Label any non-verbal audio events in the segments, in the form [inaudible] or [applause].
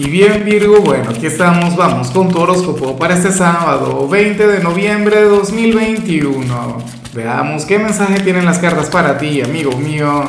Y bien Virgo, bueno, aquí estamos, vamos con tu horóscopo para este sábado, 20 de noviembre de 2021. Veamos qué mensaje tienen las cartas para ti, amigo mío.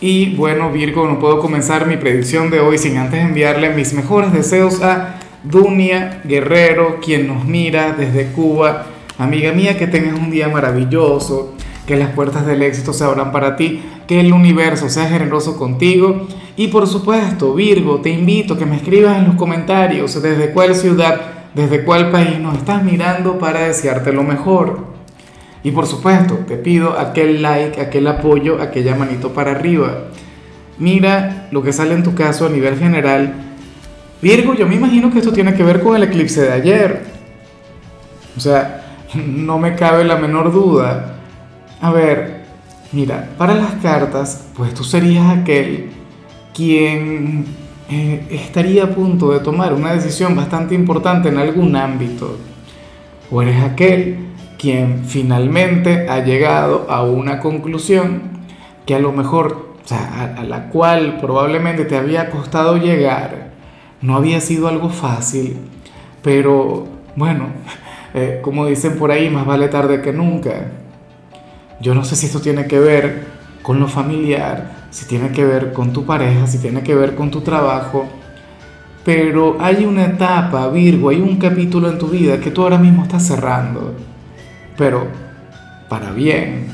Y bueno Virgo, no puedo comenzar mi predicción de hoy sin antes enviarle mis mejores deseos a Dunia Guerrero, quien nos mira desde Cuba. Amiga mía, que tengas un día maravilloso, que las puertas del éxito se abran para ti, que el universo sea generoso contigo. Y por supuesto, Virgo, te invito a que me escribas en los comentarios desde cuál ciudad, desde cuál país nos estás mirando para desearte lo mejor. Y por supuesto, te pido aquel like, aquel apoyo, aquella manito para arriba. Mira lo que sale en tu caso a nivel general. Virgo, yo me imagino que esto tiene que ver con el eclipse de ayer. O sea, [laughs] no me cabe la menor duda a ver, mira, para las cartas, pues tú serías aquel quien eh, estaría a punto de tomar una decisión bastante importante en algún ámbito. O eres aquel quien finalmente ha llegado a una conclusión que a lo mejor, o sea, a, la cual probablemente te había costado llegar, no había sido algo fácil, pero bueno, [laughs] eh, como dicen por ahí, más vale tarde que nunca. Yo no sé si esto tiene que ver con lo familiar, si tiene que ver con tu pareja, si tiene que ver con tu trabajo, pero hay una etapa, Virgo, hay un capítulo en tu vida que tú ahora mismo estás cerrando, pero para bien,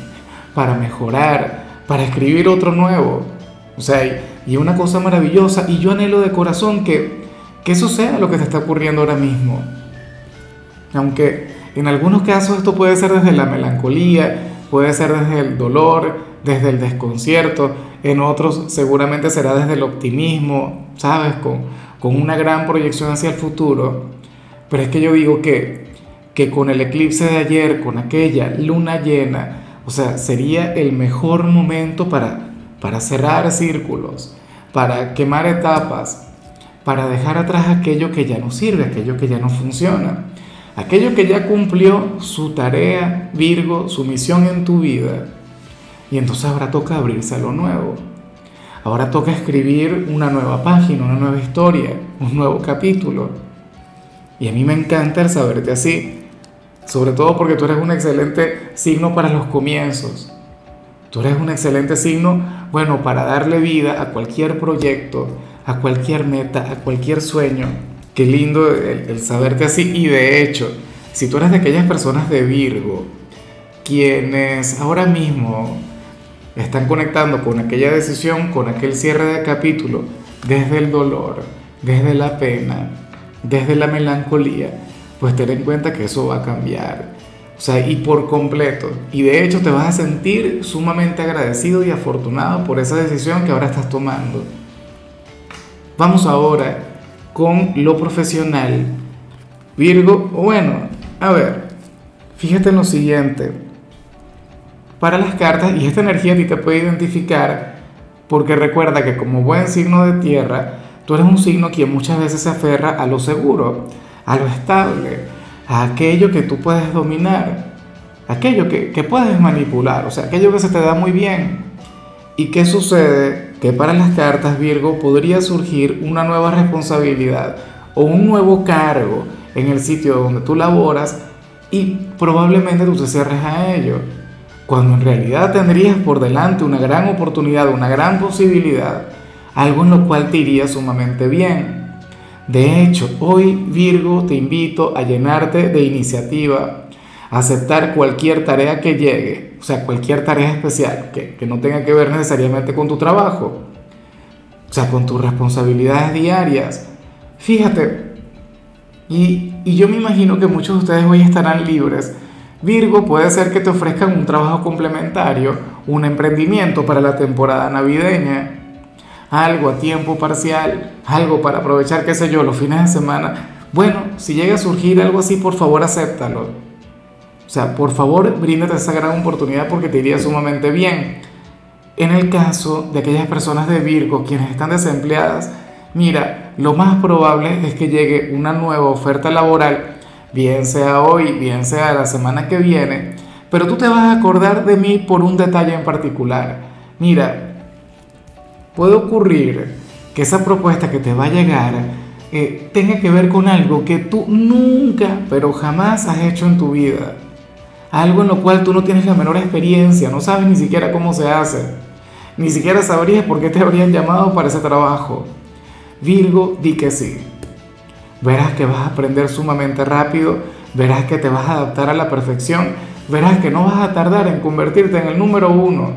para mejorar, para escribir otro nuevo. O sea, y una cosa maravillosa, y yo anhelo de corazón que, que eso sea lo que te está ocurriendo ahora mismo. Aunque en algunos casos esto puede ser desde la melancolía, puede ser desde el dolor, desde el desconcierto, en otros seguramente será desde el optimismo, ¿sabes? Con, con una gran proyección hacia el futuro. Pero es que yo digo que, que con el eclipse de ayer, con aquella luna llena, o sea, sería el mejor momento para, para cerrar círculos, para quemar etapas, para dejar atrás aquello que ya no sirve, aquello que ya no funciona. Aquello que ya cumplió su tarea, Virgo, su misión en tu vida. Y entonces ahora toca abrirse a lo nuevo. Ahora toca escribir una nueva página, una nueva historia, un nuevo capítulo. Y a mí me encanta el saberte así. Sobre todo porque tú eres un excelente signo para los comienzos. Tú eres un excelente signo, bueno, para darle vida a cualquier proyecto, a cualquier meta, a cualquier sueño. Qué lindo el, saberte así. Y de hecho, si tú eres de aquellas personas de Virgo, quienes ahora mismo están conectando con aquella decisión, con aquel cierre de capítulo, desde el dolor, desde la pena, desde la melancolía, pues ten en cuenta que eso va a cambiar. O sea, y por completo. Y de hecho te vas a sentir sumamente agradecido y afortunado por esa decisión que ahora estás tomando. Vamos ahora con lo profesional. Virgo, bueno, a ver, fíjate en lo siguiente. Para las cartas, y esta energía a ti te puede identificar, porque recuerda que como buen signo de tierra, tú eres un signo que muchas veces se aferra a lo seguro, a lo estable, a aquello que tú puedes dominar, aquello que, que puedes manipular, o sea, aquello que se te da muy bien. ¿Y qué sucede? Que para las cartas Virgo podría surgir una nueva responsabilidad o un nuevo cargo en el sitio donde tú laboras y probablemente tú te cierres a ello, cuando en realidad tendrías por delante una gran oportunidad, una gran posibilidad, algo en lo cual te iría sumamente bien. De hecho, hoy Virgo te invito a llenarte de iniciativa, aceptar cualquier tarea que llegue, o sea, cualquier tarea especial que, que, no tenga que ver necesariamente con tu trabajo, o sea, con tus responsabilidades diarias. Fíjate, y, y yo me imagino que muchos de ustedes hoy estarán libres. Virgo puede ser que te ofrezcan un trabajo complementario, un emprendimiento para la temporada navideña, algo a tiempo parcial, algo para aprovechar, qué sé yo, los fines de semana. Bueno, si llega a surgir algo así, por favor, acéptalo o sea, por favor, bríndate esa gran oportunidad porque te iría sumamente bien. En el caso de aquellas personas de Virgo quienes están desempleadas, mira, lo más probable es que llegue una nueva oferta laboral, bien sea hoy, bien sea la semana que viene, pero tú te vas a acordar de mí por un detalle en particular. Mira, puede ocurrir que esa propuesta que te va a llegar eh, tenga que ver con algo que tú nunca, pero jamás has hecho en tu vida. Algo en lo cual tú no tienes la menor experiencia, no sabes ni siquiera cómo se hace, ni siquiera sabrías por qué te habrían llamado para ese trabajo. Virgo, di que sí. Verás que vas a aprender sumamente rápido, verás que te vas a adaptar a la perfección, verás que no vas a tardar en convertirte en el número uno.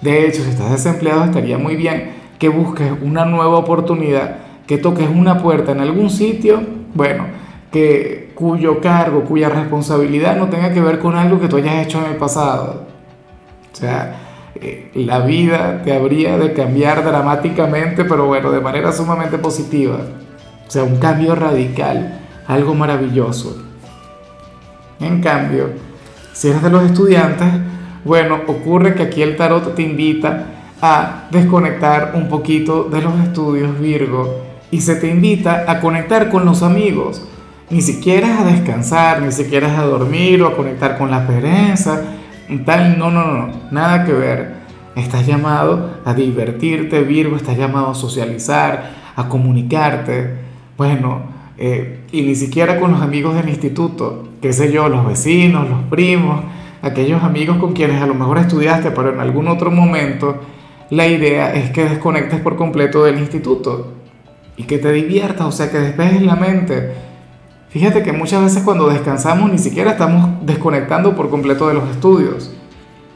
De hecho, si estás desempleado, estaría muy bien que busques una nueva oportunidad, que toques una puerta en algún sitio, bueno, que cuyo cargo, cuya responsabilidad no tenga que ver con algo que tú hayas hecho en el pasado. O sea, eh, la vida te habría de cambiar dramáticamente, pero bueno, de manera sumamente positiva. O sea, un cambio radical, algo maravilloso. En cambio, si eres de los estudiantes, bueno, ocurre que aquí el tarot te invita a desconectar un poquito de los estudios Virgo y se te invita a conectar con los amigos. Ni siquiera a descansar, ni siquiera a dormir o a conectar con la pereza, tal, no, no, no, nada que ver. Estás llamado a divertirte, Virgo, estás llamado a socializar, a comunicarte. Bueno, eh, y ni siquiera con los amigos del instituto, qué sé yo, los vecinos, los primos, aquellos amigos con quienes a lo mejor estudiaste, pero en algún otro momento, la idea es que desconectes por completo del instituto y que te diviertas, o sea, que despejes la mente. Fíjate que muchas veces cuando descansamos ni siquiera estamos desconectando por completo de los estudios.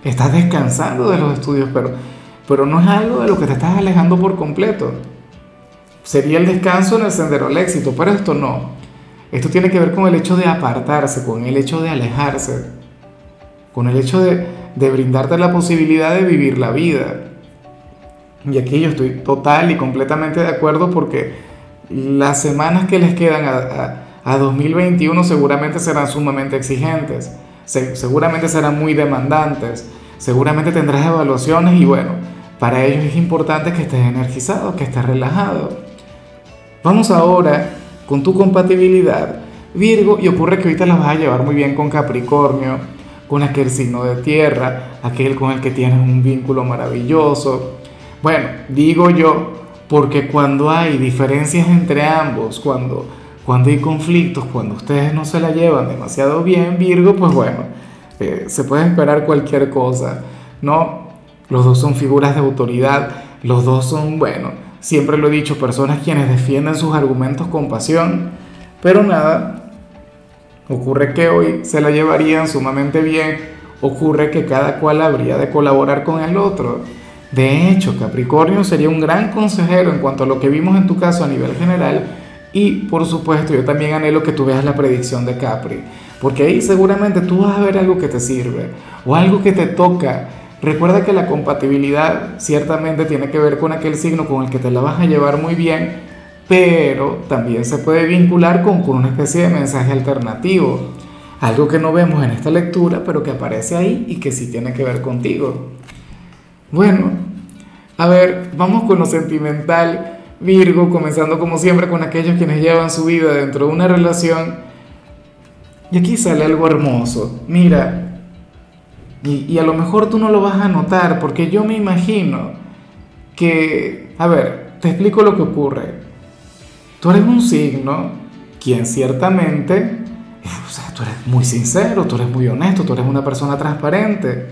Estás descansando de los estudios, pero, pero no es algo de lo que te estás alejando por completo sería el descanso en el sendero al éxito, pero esto no. Esto tiene que ver con el hecho de apartarse, con el hecho de alejarse, con el hecho de, brindarte la posibilidad de vivir la vida. Y aquí yo estoy total y completamente de acuerdo porque las semanas que les quedan a, 2021 seguramente serán sumamente exigentes, seguramente serán muy demandantes, seguramente tendrás evaluaciones y bueno, para ellos es importante que estés energizado, que estés relajado. Vamos ahora con tu compatibilidad, Virgo, y ocurre que ahorita la vas a llevar muy bien con Capricornio, con aquel signo de tierra, aquel con el que tienes un vínculo maravilloso. Bueno, digo yo, porque cuando hay diferencias entre ambos, cuando, cuando hay conflictos, cuando ustedes no se la llevan demasiado bien, Virgo, pues bueno, eh, se puede esperar cualquier cosa, ¿no? Los dos son figuras de autoridad, los dos son, bueno, Siempre lo he dicho, personas quienes defienden sus argumentos con pasión, pero nada, ocurre que hoy se la llevarían sumamente bien, ocurre que cada cual habría de colaborar con el otro. De hecho, Capricornio sería un gran consejero en cuanto a lo que vimos en tu caso a nivel general y por supuesto yo también anhelo que tú veas la predicción de Capri, porque ahí seguramente tú vas a ver algo que te sirve o algo que te toca Recuerda que la compatibilidad ciertamente tiene que ver con aquel signo con el que te la vas a llevar muy bien, pero también se puede vincular con, una especie de mensaje alternativo, algo que no vemos en esta lectura, pero que aparece ahí y que sí tiene que ver contigo. Bueno, a ver, vamos con lo sentimental, Virgo, comenzando como siempre con aquellos quienes llevan su vida dentro de una relación. Y aquí sale algo hermoso. Mira, y, a lo mejor tú no lo vas a notar porque yo me imagino que, a ver, te explico lo que ocurre. Tú eres un signo quien ciertamente, o sea, tú eres muy sincero, tú eres muy honesto, tú eres una persona transparente.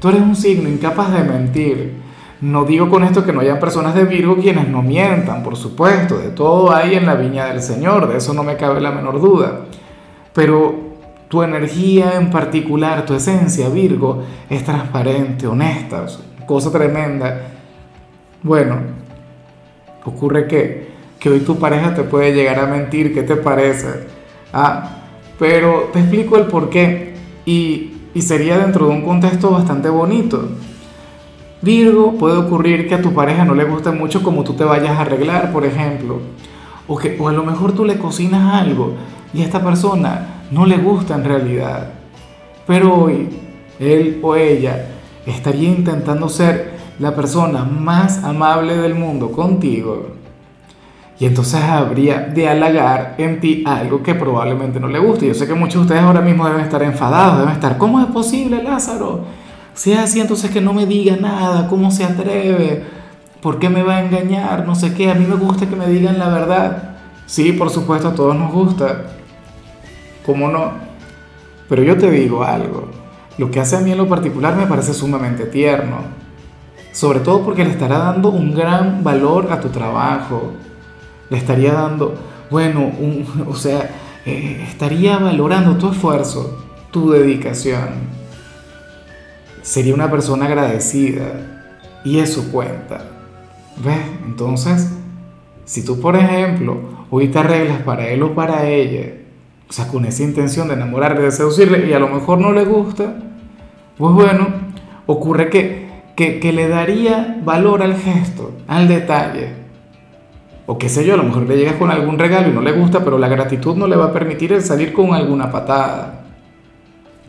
Tú eres un signo incapaz de mentir. No digo con esto que no hayan personas de Virgo quienes no mientan, por supuesto, de todo hay en la viña del Señor, de eso no me cabe la menor duda. Pero tu energía en particular, tu esencia, Virgo, es transparente, honesta, cosa tremenda. Bueno, ocurre que, que hoy tu pareja te puede llegar a mentir, ¿qué te parece? Ah, pero te explico el por qué y, y sería dentro de un contexto bastante bonito. Virgo, puede ocurrir que a tu pareja no le guste mucho como tú te vayas a arreglar, por ejemplo. O, que, o a lo mejor tú le cocinas algo y esta persona no le gusta en realidad. Pero hoy, él o ella estaría intentando ser la persona más amable del mundo contigo. Y entonces habría de halagar en ti algo que probablemente no le guste. Yo sé que muchos de ustedes ahora mismo deben estar enfadados, deben estar, ¿cómo es posible, Lázaro? Si es así, entonces que no me diga nada, ¿cómo se atreve? ¿por qué me va a engañar? No sé qué, a mí me gusta que me digan la verdad. Sí, por supuesto, a todos nos gusta. ¿Cómo no? Pero yo te digo algo, lo que hace a mí en lo particular me parece sumamente tierno. Sobre todo porque le estará dando un gran valor a tu trabajo. Le estaría dando, bueno, [laughs] o sea, eh, estaría valorando tu esfuerzo, tu dedicación. Sería una persona agradecida y eso cuenta. ¿Ves? Entonces, si tú, por ejemplo, hoy te arreglas para él o para ella, o sea, con esa intención de enamorarle, de seducirle, y a lo mejor no le gusta, pues bueno, ocurre que, que, que le daría valor al gesto, al detalle. O qué sé yo, a lo mejor le llegas con algún regalo y no le gusta, pero la gratitud no le va a permitir el salir con alguna patada.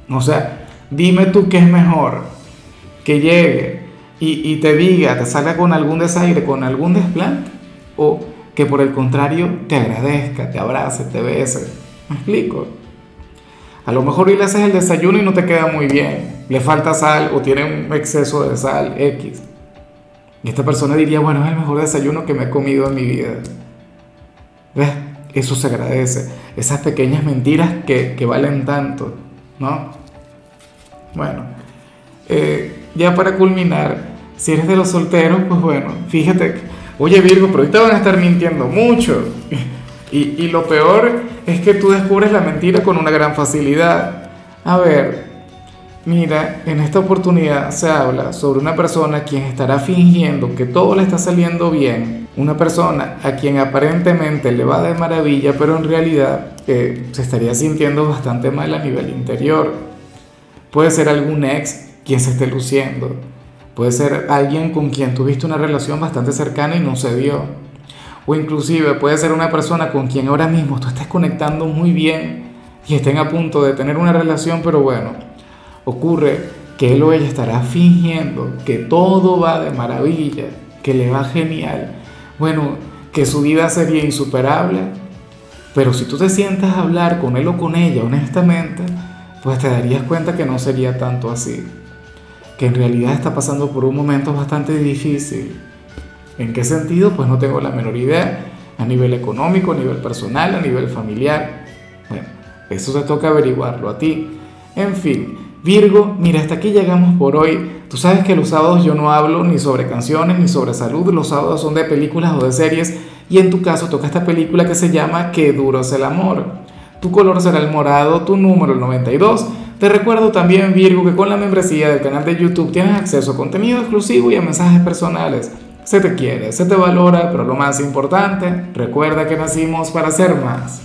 O sea, dime tú qué es mejor, que llegue y, y te diga, te salga con algún desaire, con algún desplante, o que por el contrario te agradezca, te abrace, te bese. ¿Me explico? A lo mejor hoy le haces el desayuno y no te queda muy bien, le falta sal o tiene un exceso de sal X. Y esta persona diría, bueno, es el mejor desayuno que me he comido en mi vida. ¿Ves? Eso se agradece. Esas pequeñas mentiras que, que valen tanto, ¿no? Bueno, eh, ya para culminar, si eres de los solteros, pues bueno, fíjate, oye Virgo, pero ahorita van a estar mintiendo mucho. Y, y lo peor es que tú descubres la mentira con una gran facilidad. A ver, Mira, en esta oportunidad se habla sobre una persona quien estará fingiendo que todo le está saliendo bien, una persona a quien aparentemente le va de maravilla, pero en realidad eh, se estaría sintiendo bastante mal a nivel interior. Puede ser algún ex quien se esté luciendo, puede ser alguien con quien tuviste una relación bastante cercana y no se dio, o inclusive puede ser una persona con quien ahora mismo tú estás conectando muy bien y estén a punto de tener una relación, pero bueno ocurre que él o ella estará fingiendo que todo va de maravilla, que le va genial, bueno, que su vida sería insuperable, pero si tú te sientas a hablar con él o con ella honestamente, pues te darías cuenta que no sería tanto así, que en realidad está pasando por un momento bastante difícil. ¿En qué sentido? Pues no tengo la menor idea, a nivel económico, a nivel personal, a nivel familiar. Bueno, eso te toca averiguarlo a ti. En fin, Virgo, mira, hasta aquí llegamos por hoy. Tú sabes que los sábados yo no hablo ni sobre canciones ni sobre salud, los sábados son de películas o de series y en tu caso toca esta película que se llama Qué duro es el amor. Tu color será el morado, tu número el 92. Te recuerdo también, Virgo, que con la membresía del canal de YouTube tienes acceso a contenido exclusivo y a mensajes personales. Se te quiere, se te valora, pero lo más importante, recuerda que nacimos para ser más.